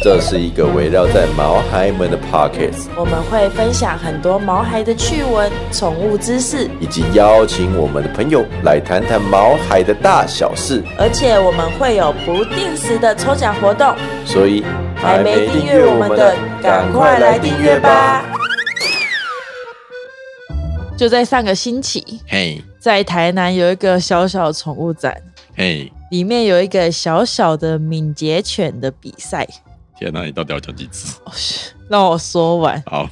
这是一个围绕在毛孩们的 Pockets，我们会分享很多毛孩的趣闻、宠物知识，以及邀请我们的朋友来谈谈毛孩的大小事。而且我们会有不定时的抽奖活动。所以还没订阅我们的，赶快来订阅吧！！就在上个星期，嘿，在台南有一个小小的宠物展，嘿，里面有一个小小的敏捷犬的比赛。天哪，你到底要讲几次？让我说完，好，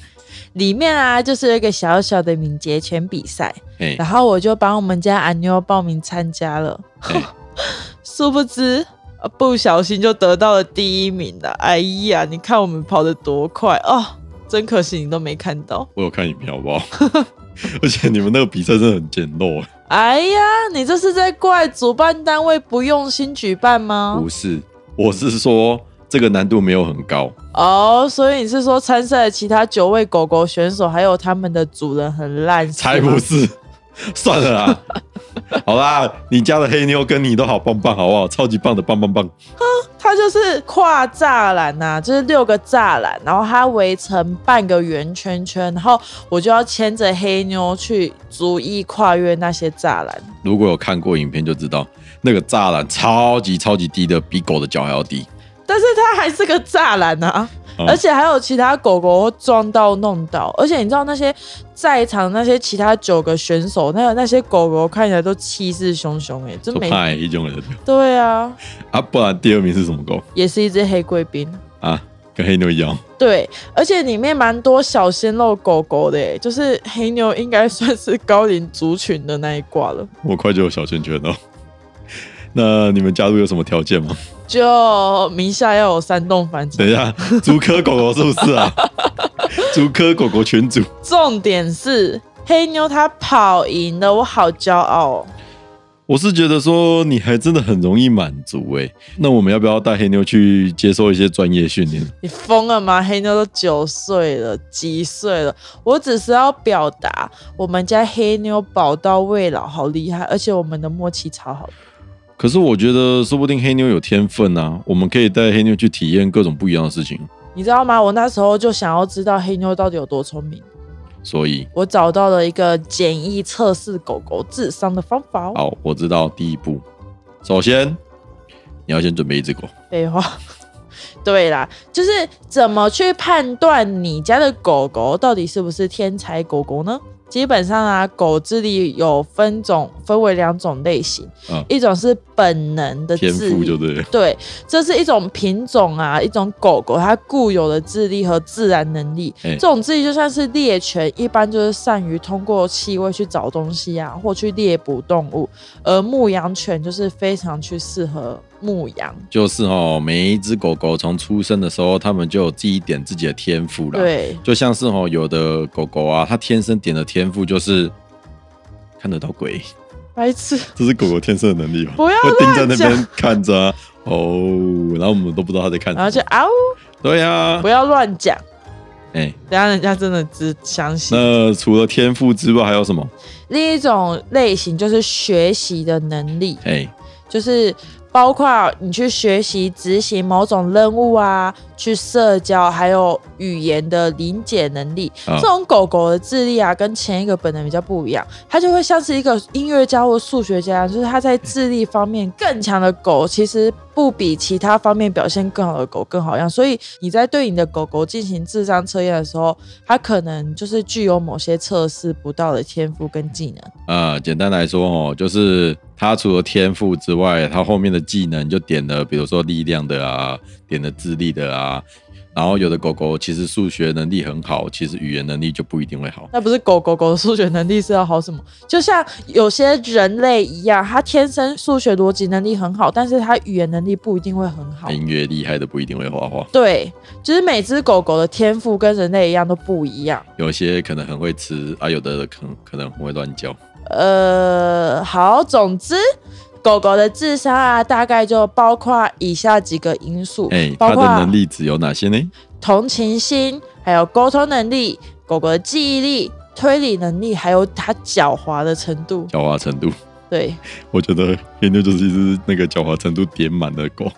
里面啊就是有一个小小的敏捷拳比赛，然后我就帮我们家阿妞报名参加了，殊不知呃不小心就得到了第一名了。哎呀，你看我们跑得多快哦！真可惜你都没看到。我有看影片，好不好？而且你们那个比赛真的很简陋，哎呀，你这是在怪主办单位不用心举办吗不？是，我是说这个难度没有很高，哦，所以你是说参赛的其他九位狗狗选手还有他们的主人很烂？才不是。算了啦，好啦，你家的黑妞跟你都好棒棒，好不好？超级棒的棒棒棒！它就是跨栅栏呐、就是六个栅栏，然后它围成半个圆圈圈，然后我就要牵着黑妞去逐一跨越那些栅栏。如果有看过影片就知道，那个栅栏超级超级低的，比狗的脚还要低。但是它还是个栅栏啊，嗯而且还有其他狗狗会撞到弄到，而且你知道那些在场那些其他九个选手，那那些狗狗看起来都气势汹汹哎，真没一种人对啊，啊，不然第二名是什么狗也是一只黑贵宾。啊？跟黑妞一样，对，而且里面蛮多小鲜肉狗狗的耶，就是黑妞应该算是高龄族群的那一挂了。我快就有小圈圈了。那你们加入有什么条件吗？就名下要有三栋房子等，一下，竹科狗狗是不是啊？竹科狗狗群主，重点是黑妞她跑赢了，我好骄傲哦。我是觉得说你还真的很容易满足哎。那我们要不要带黑妞去接受一些专业训练？你疯了吗？黑妞都九岁了，几岁了？我只是要表达，我们家黑妞宝刀未老，好厉害，而且我们的默契超好的。可是我觉得说不定黑妞有天分啊，我们可以带黑妞去体验各种不一样的事情。你知道吗？我那时候就想要知道黑妞到底有多聪明。所以，我找到了一个简易测试狗狗智商的方法哦。好，我知道第一步，首先你要先准备一只狗。废话，对啦，就是怎么去判断你家的狗狗到底是不是天才狗狗呢？基本上啊，狗智力有分种，分为两种类型，嗯。一种是本能的智力，就对，对，这是一种品种啊，一种狗狗它固有的智力和自然能力。哎这种智力就像是猎犬，一般就是善于通过气味去找东西啊，或去猎捕动物；而牧羊犬就是非常去适合牧羊。就是哦，每一只狗狗从出生的时候，它们就有自己点自己的天赋啦。，对，就像是哦，有的狗狗啊，它天生点的天赋就是看得到鬼，白痴，这是狗狗天生的能力吧？不要会盯在那边看着啊，哦，然后我们都不知道它在看。然后就啊呜，对呀、不要乱讲，哎、等下人家真的只相信。那除了天赋之外，还有什么？另一种类型就是学习的能力，哎、就是包括你去学习执行某种任务啊，去社交，还有语言的理解能力。啊这种狗狗的智力啊，跟前一个本能比较不一样，它就会像是一个音乐家或数学家，就是它在智力方面更强的狗，其实不比其他方面表现更好的狗更好养。所以你在对你的狗狗进行智商测验的时候，它可能就是具有某些测试不到的天赋跟技能。呃，简单来说哦，就是它除了天赋之外，它后面的技能就点了，比如说力量的啊，点了智力的啊。然后有的狗狗其实数学能力很好，其实语言能力就不一定会好。那不是狗狗狗的数学能力是要好什么？就像有些人类一样，它天生数学逻辑能力很好，但是它语言能力不一定会很好。音乐厉害的不一定会画画，对，就是每只狗狗的天赋跟人类一样都不一样。有些可能很会吃啊，有的可能可能很会乱叫。呃，好，总之狗狗的智商啊，大概就包括以下几个因素，哎，它的包括能力值有哪些呢？同情心，还有沟通能力，狗狗的记忆力、推理能力，还有它狡猾的程度。狡猾程度，对，我觉得黑妞就是一只那个狡猾程度点满的狗，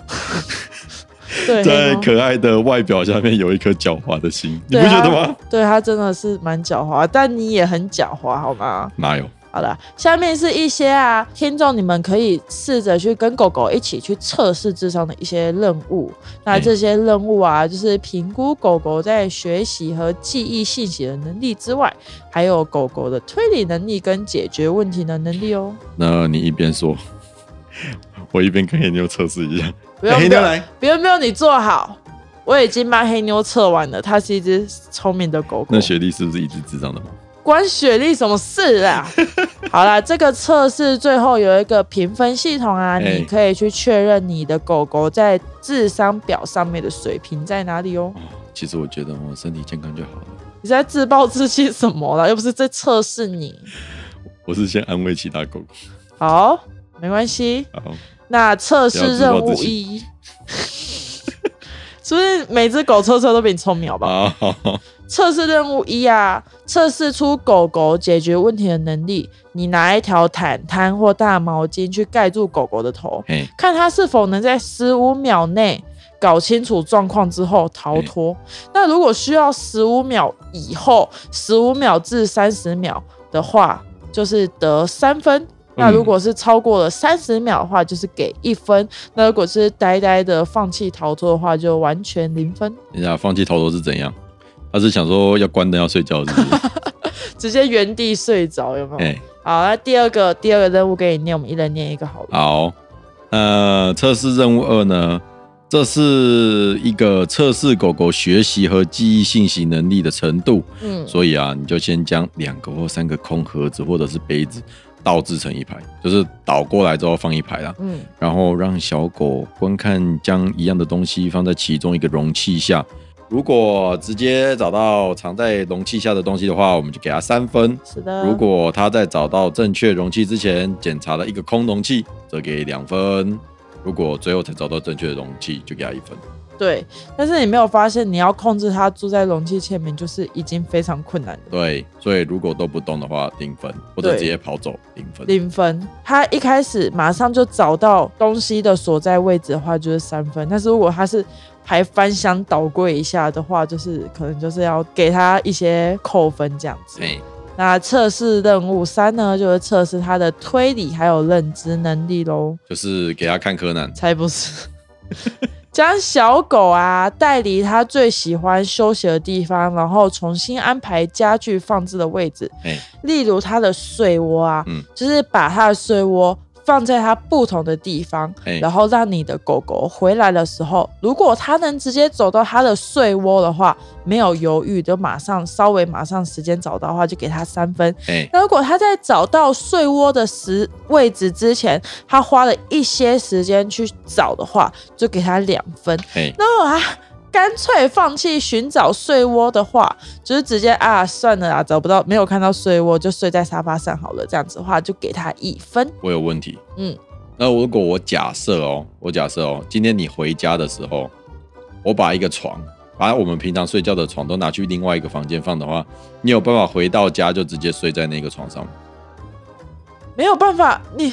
对，在可爱的外表下面有一颗狡猾的心，你不觉得吗？对，它真的是蛮狡猾，但你也很狡猾，好吗？哪有？好了，下面是一些啊，听众你们可以试着去跟狗狗一起去测试智商的一些任务。那嗯这些任务啊，就是评估狗狗在学习和记忆信息的能力之外，还有狗狗的推理能力跟解决问题的能力哦。那你一边说，我一边跟黑妞测试一下。不用不用黑妞来，不用不用，你坐好。我已经帮黑妞测完了，它是一只聪明的狗狗。那雪莉是不是一只智障的猫？关雪莉什么事啊？好啦，这个测试最后有一个评分系统啊，哎你可以去确认你的狗狗在智商表上面的水平在哪里哦。哦，其实我觉得我身体健康就好了。你在自暴自弃什么啦？又不是在测试你。我是先安慰其他狗狗。好，没关系。好，那测试任务一，是不是每只狗测测都比你聪明好不？好好好，测试任务一啊，测试出狗狗解决问题的能力。你拿一条毯毯或大毛巾去盖住狗狗的头，看它是否能在十五秒内搞清楚状况之后逃脱。那如果需要十五秒以后，十五秒至三十秒的话，就是得三分。那如果是超过了三十秒的话，就是给一分；那如果是呆呆的放弃逃脱的话，就完全零分，人家放弃逃脱是怎样？他是想说要关灯要睡觉，是不是？直接原地睡着，有没有？哎，好，那第二个第二个任务给你念，我们一人念一个好了。好，呃，测试任务二呢，这是一个测试狗狗学习和记忆信息能力的程度，嗯，所以啊，你就先将两个或三个空盒子或者是杯子倒置成一排，就是倒过来之后放一排啦，嗯，然后让小狗观看将一样的东西放在其中一个容器下。如果直接找到藏在容器下的东西的话，我们就给他三分。是的。如果他在找到正确容器之前检查了一个空容器，则给两分。如果最后才找到正确的容器，就给他一分。对，但是你没有发现，你要控制他住在容器前面，就是已经非常困难的。对，所以如果都不动的话，零分，或者直接跑走零分。零分，他一开始马上就找到东西的所在位置的话，就是三分。但是如果他是还翻箱倒柜一下的话，就是可能就是要给他一些扣分这样子。哎，那测试任务三呢，就是测试他的推理还有认知能力喽。就是给他看柯南。才不是。将小狗啊带离他最喜欢休息的地方，然后重新安排家具放置的位置。哎，例如他的睡窝啊，嗯就是把他的睡窝放在它不同的地方，哎然后让你的狗狗回来的时候，如果它能直接走到它的睡窝的话，没有犹豫就马上稍微马上时间找到的话，就给它三分。哎，那如果它在找到睡窝的时位置之前，它花了一些时间去找的话，就给它两分。哎，那如果他干脆放弃寻找睡窝的话，就是直接啊算了啊，找不到没有看到睡窝，就睡在沙发上好了。这样子的话，就给他一分。我有问题。嗯，那如果我假设哦，我假设哦，今天你回家的时候，我把一个床，把我们平常睡觉的床都拿去另外一个房间放的话，你有办法回到家就直接睡在那个床上吗？没有办法，你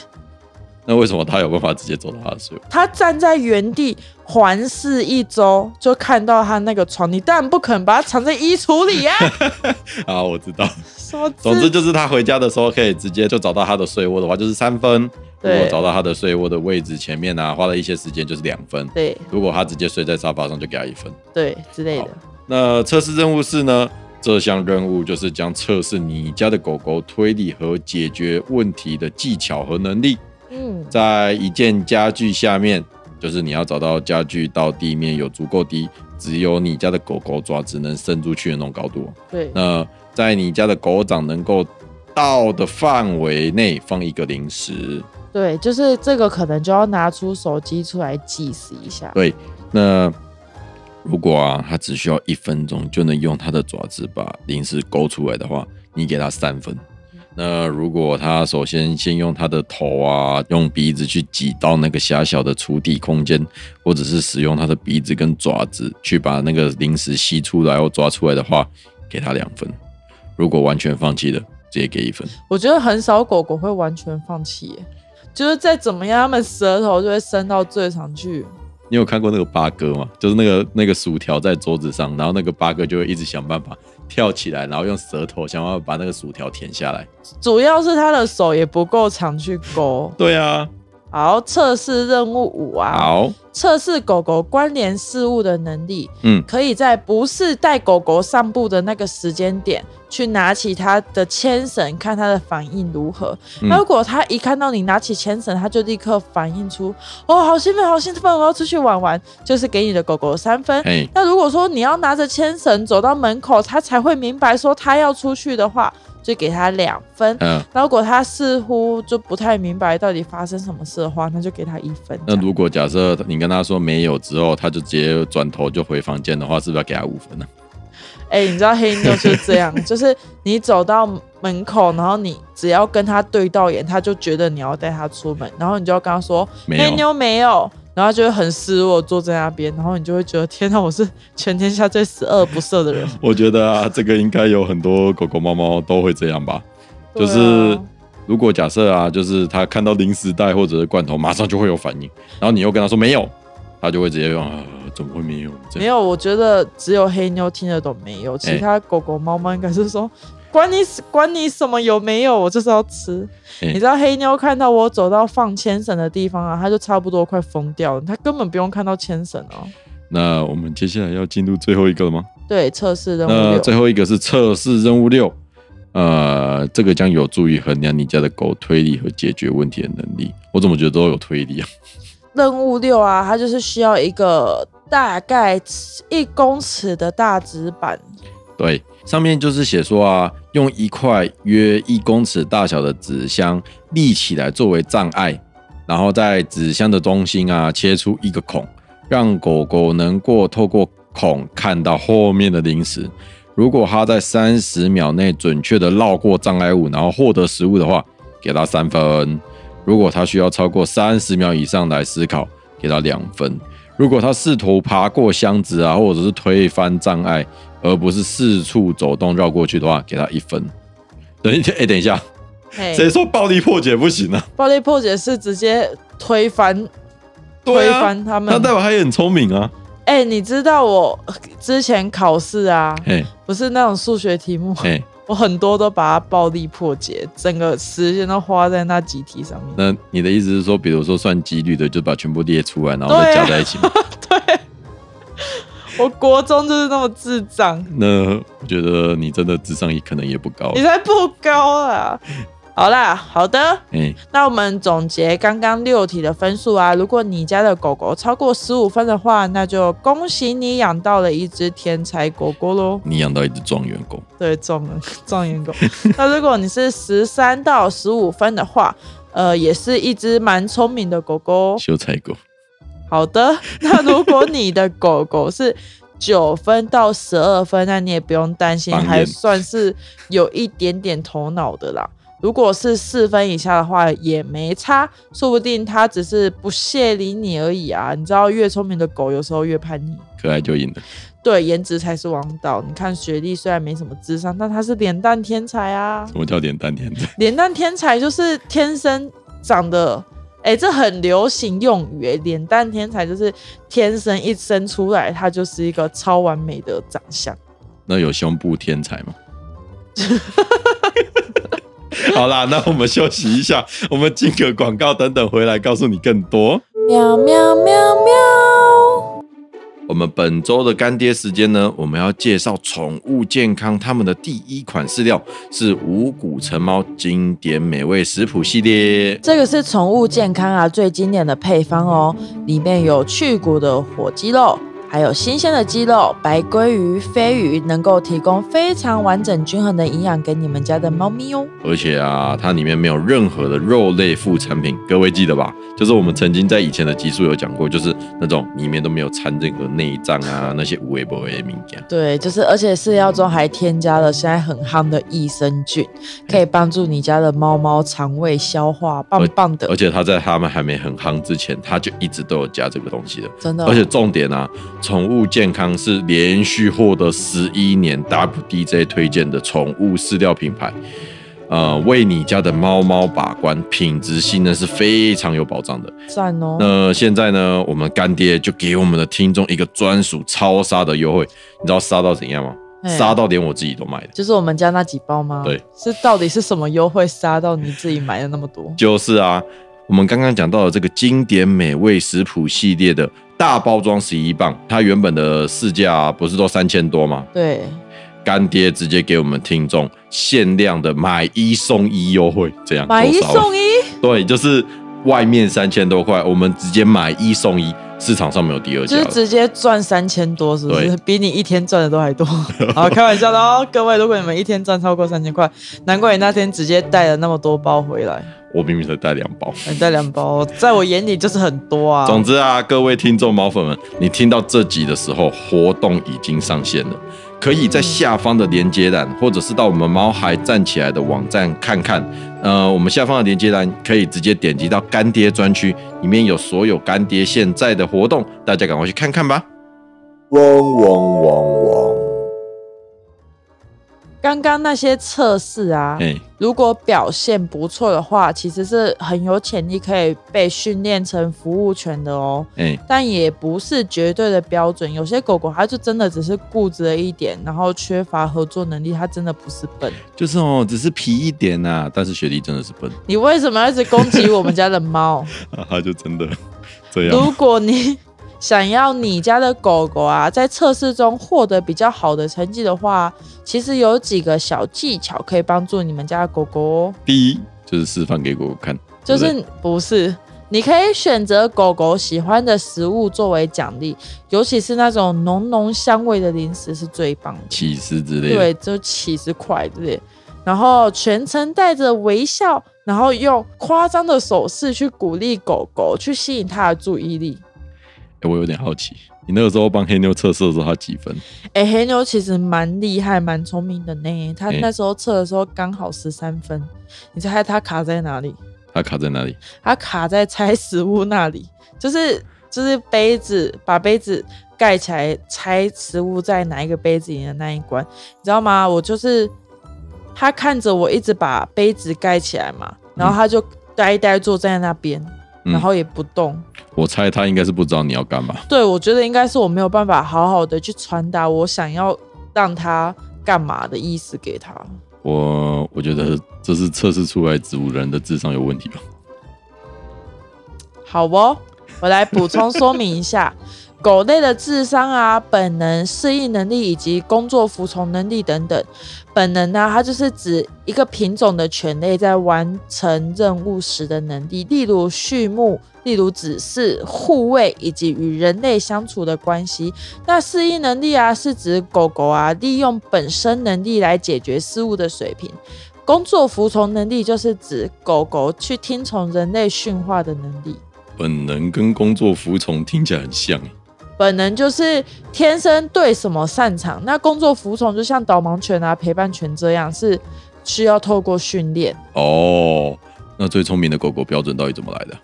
那为什么他有办法直接走到他的睡？他站在原地环视一周，就看到他那个床，你当然不可能把它藏在衣橱里呀、啊，我知道。什么？总之就是他回家的时候可以直接就找到他的睡窝的话，就是三分；如果找到他的睡窝的位置前面啊，花了一些时间就是两分；对如果他直接睡在沙发上，就给他一分。对之类的。那测试任务是呢？这项任务就是将测试你家的狗狗推理和解决问题的技巧和能力。嗯，在一件家具下面，就是你要找到家具到地面有足够低，只有你家的狗狗爪子能伸出去的那种高度。对。那在你家的狗掌能够到的范围内放一个零食。对，就是这个可能就要拿出手机出来计时一下。对，那如果啊，它只需要一分钟就能用它的爪子把零食勾出来的话，你给它三分。那如果他首先先用他的头啊，用鼻子去挤到那个狭小的储底空间，或者是使用他的鼻子跟爪子去把那个零食吸出来或抓出来的话，给他两分。如果完全放弃了，直接给一分。我觉得很少狗狗会完全放弃耶，就是再怎么样，它们舌头就会伸到最长去。你有看过那个八哥吗？就是那个那个薯条在桌子上，然后那个八哥就会一直想办法跳起来，然后用舌头想办法把那个薯条舔下来。主要是他的手也不够长去勾。对啊，好，测试任务五啊，好，测试狗狗关联事物的能力。嗯，可以在不是带狗狗散步的那个时间点，去拿起它的牵绳，看它的反应如何。如果它一看到你拿起牵绳，它就立刻反应出哦，好兴奋，好兴奋，我要出去玩玩，就是给你的狗狗三分。嘿，那如果说你要拿着牵绳走到门口，它才会明白说它要出去的话，就给他两分。嗯，那如果他似乎就不太明白到底发生什么事的话，那就给他一分。那如果假设你跟他说没有之后，他就直接转头就回房间的话，是不是要给他五分呢？哎、你知道黑妞就是这样，就是你走到门口，然后你只要跟他对到眼，他就觉得你要带他出门，然后你就要跟他说黑妞没有，然后他就会很失落坐在那边，然后你就会觉得天哪，我是全天下最十恶不赦的人。我觉得啊，这个应该有很多狗狗、猫猫都会这样吧。就是啊如果假设啊，就是他看到零食袋或者是罐头，马上就会有反应，然后你又跟他说没有，他就会直接用啊，怎么会没有？没有，我觉得只有黑妞听得懂没有，其他狗狗、猫猫应该是说。管你管你什么有没有，我就是要吃。哎你知道黑妞看到我走到放牵绳的地方啊，它就差不多快疯掉了。它根本不用看到牵绳哦。那我们接下来要进入最后一个了吗？对，测试任务。最后一个是测试任务六，呃，这个将有助于衡量你家的狗推理和解决问题的能力。我怎么觉得都有推理啊？任务六啊，它就是需要一个大概一公尺的大纸板。对，上面就是写说啊，用一块约一公尺大小的纸箱立起来作为障碍，然后在纸箱的中心啊切出一个孔，让狗狗能够透过孔看到后面的零食。如果它在三十秒内准确的绕过障碍物，然后获得食物的话，给它三分；如果它需要超过三十秒以上来思考，给它两分。如果它试图爬过箱子啊，或者是推翻障碍，而不是四处走动绕过去的话，给他一分。等一下，哎、等一下，嘿，谁说暴力破解不行啊？暴力破解是直接推翻推翻他们那。代表他也很聪明啊。哎、你知道我 之前考试啊，嘿，不是那种数学题目，嘿，我很多都把它暴力破解，整个时间都花在那几题上面。那你的意思是说，比如说算几率的，就把全部列出来，然后再加在一起吗？对，我国中就是那么智障，那我觉得你真的智商也可能也不高你。才不高啊！好啦，好的，哎，那我们总结刚刚六题的分数啊。如果你家的狗狗超过十五分的话，那就恭喜你养到了一只天才狗狗喽。你养到一只状元狗，对，状元 状元狗。那如果你是十三到十五分的话，呃，也是一只蛮聪明的狗狗。秀才狗，好的，那如果你的狗狗是九分到十二分，那你也不用担心，还算是有一点点头脑的啦。如果是四分以下的话，也没差，说不定它只是不屑理你而已啊。你知道，越聪明的狗有时候越叛逆。可爱就赢了。对，颜值才是王道。你看雪莉虽然没什么智商，但她是脸蛋天才啊！什么叫脸蛋天才？脸蛋天才就是天生长得，哎、这很流行用语、欸脸蛋天才就是天生一生出来，他就是一个超完美的长相。那有胸部天才吗？好啦，那我们休息一下，我们进个广告，等等回来告诉你更多。喵喵喵喵！我们本周的干爹时间呢，我们要介绍宠物健康他们的第一款饲料是五谷成猫经典美味食谱系列。这个是宠物健康啊最经典的配方哦，里面有去骨的火鸡肉、还有新鲜的鸡肉、白鲑鱼、飞鱼，能够提供非常完整均衡的营养给你们家的猫咪哦。而且啊，它里面没有任何的肉类副产品，各位记得吧？就是我们曾经在以前的集数有讲过，就是那种里面都没有掺任何内脏啊，那些无微不微的敏感。对，就是而且饲料中还添加了现在很夯的益生菌，可以帮助你家的猫猫肠胃消化，棒棒的而。且它在它们还没很夯之前，它就一直都有加这个东西的。真的哦、而且重点啊，宠物健康是连续获得十一年 WDJ 推荐的宠物饲料品牌，呃，为你家的猫猫把关，品质信任是非常有保障的。赞哦。那现在呢，我们干爹就给我们的听众一个专属超杀的优惠，你知道杀到怎样吗？杀到连我自己都买的。就是我们家那几包吗？对，是到底是什么优惠杀到你自己买的那么多？就是啊，我们刚刚讲到的这个经典美味食谱系列的大包装十一磅，它原本的市价、不是都三千多吗？对，干爹直接给我们听众限量的买一送一优惠，这样买一送一，对，就是外面三千多块，我们直接买一送一，市场上没有第二家。就是直接赚三千多，是不是？比你一天赚的都还多。好，开玩笑的哦，各位，如果你们一天赚超过三千块，难怪你那天直接带了那么多包回来，我明明才带两包。你带两包，在我眼里就是很多啊。总之啊，各位听众毛粉们，你听到这集的时候，活动已经上线了，可以在下方的连接栏，或者是到我们毛孩站起来的网站看看。呃，我们下方的连接栏可以直接点击到干爹专区，里面有所有干爹现在的活动，大家赶快去看看吧。嗡嗡嗡嗡。刚刚那些测试啊，哎、如果表现不错的话，其实是很有潜力可以被训练成服务犬的哦。哎、但也不是绝对的标准，有些狗狗它就真的只是固执了一点，然后缺乏合作能力，它真的不是笨。就是哦，只是皮一点呐、但是雪莉真的是笨，你为什么要一直攻击我们家的猫？它，就真的这样。如果你想要你家的狗狗啊，在测试中获得比较好的成绩的话，其实有几个小技巧可以帮助你们家的狗狗哦。第一就是示范给狗狗看，就是不是？你可以选择狗狗喜欢的食物作为奖励，尤其是那种浓浓香味的零食是最棒的。起司之类的。对，就起司块之类。然后全程带着微笑，然后用夸张的手势去鼓励狗狗，去吸引它的注意力。哎我有点好奇，你那个时候帮黑妞测试的时候，他几分？哎，黑妞其实蛮厉害、蛮聪明的呢。它哎那时候测的时候刚好十三分，你猜他卡在哪里？他卡在哪里？他卡在拆食物那里，就是就是杯子，把杯子盖起来，拆食物在哪一个杯子里的那一关，你知道吗？我就是他看着我一直把杯子盖起来嘛，然后他就呆呆坐在那边，嗯然后也不动。我猜他应该是不知道你要干嘛。对，我觉得应该是我没有办法好好的去传达我想要让他干嘛的意思给他。我我觉得这是测试出来植物人的智商有问题吧？好哦，我来补充说明一下，狗类的智商啊、本能、适应能力以及工作服从能力等等。本能呢、它就是指一个品种的犬类在完成任务时的能力，例如畜牧、例如指示、护卫以及与人类相处的关系。那适应能力啊，是指狗狗啊利用本身能力来解决事物的水平。工作服从能力就是指狗狗去听从人类驯化的能力。本能跟工作服从听起来很像，本能就是天生对什么擅长，那工作服从就像导盲犬啊、陪伴犬这样，是需要透过训练。哦。那最聪明的狗狗标准到底怎么来的？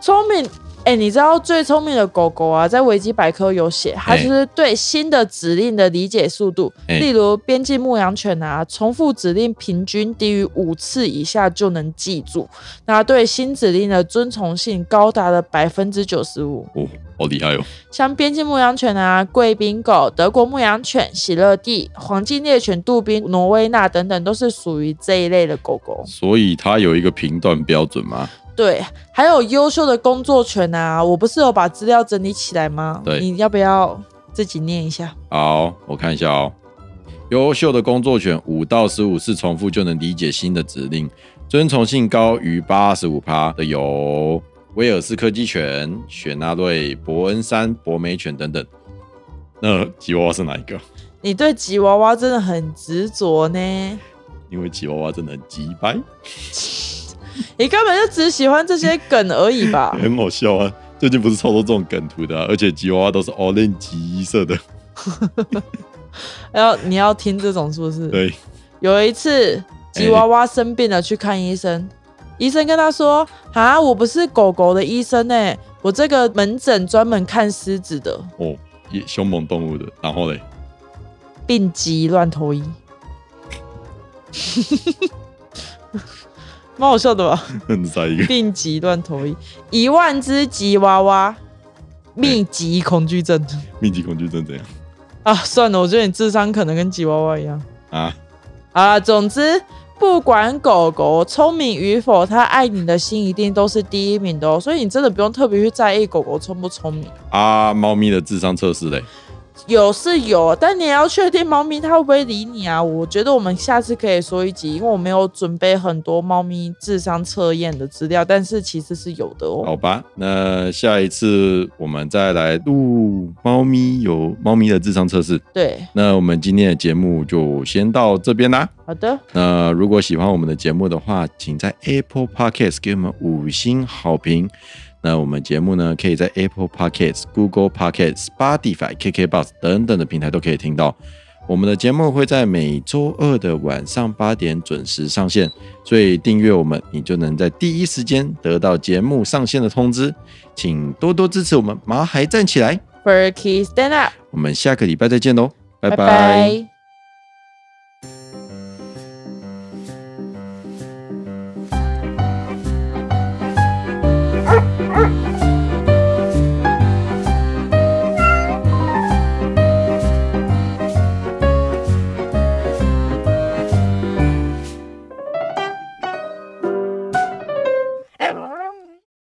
聪明，哎、你知道最聪明的狗狗啊，在维基百科有写，它哎就是对新的指令的理解速度，哎例如边境牧羊犬啊，重复指令平均低于五次以下就能记住，那对新指令的遵从性高达了百分之九十五。哦，好厉害哦！像边境牧羊犬啊、贵宾狗、德国牧羊犬、喜乐蒂、黄金猎犬、杜宾、挪威纳等等，都是属于这一类的狗狗。所以它有一个评断标准吗？对，还有优秀的工作犬啊，我不是有把资料整理起来吗？对你要不要自己念一下？好，我看一下哦。优秀的工作犬五到十五次重复就能理解新的指令，遵从性高于八十五趴的有威尔斯柯基犬、雪纳瑞、伯恩山博美犬等等。那吉娃娃是哪一个？你对吉娃娃真的很执着呢，因为吉娃娃真的很鸡掰，你根本就只喜欢这些梗而已吧？很好笑啊！最近不是超多这种梗图的、啊，而且吉娃娃都是 orange 色的。要你要听这种是不是？对，有一次吉娃娃生病了，去看医生，医生跟他说：“啊，我不是狗狗的医生呢，我这个门诊专门看狮子的，哦，也凶猛动物的。然后嘞，病急乱投医。”蛮好笑的吧？很在一个病急乱投医，一万只吉娃娃，密集恐惧症密集恐惧症怎样啊！算了，我觉得你智商可能跟吉娃娃一样啊？啊。总之，不管狗狗聪明与否，它爱你的心一定都是第一名的哦。所以你真的不用特别去在意狗狗聪不聪明。啊，猫咪的智商测试嘞？有是有，但你也要确定猫咪它会不会理你啊？我觉得我们下次可以说一集，因为我没有准备很多猫咪智商测验的资料，但是其实是有的哦。好吧，那下一次我们再来录猫咪有猫咪的智商测试。对，那我们今天的节目就先到这边啦。好的，那如果喜欢我们的节目的话，请在 Apple Podcast 给我们五星好评。那我们节目呢，可以在 Apple Podcasts、Google Podcast、Spotify、KKBox 等等的平台都可以听到。我们的节目会在每周二的晚上八点准时上线，所以订阅我们，你就能在第一时间得到节目上线的通知。请多多支持我们毛孩站起来，Furky stand up，我们下个礼拜再见喽，拜拜拜拜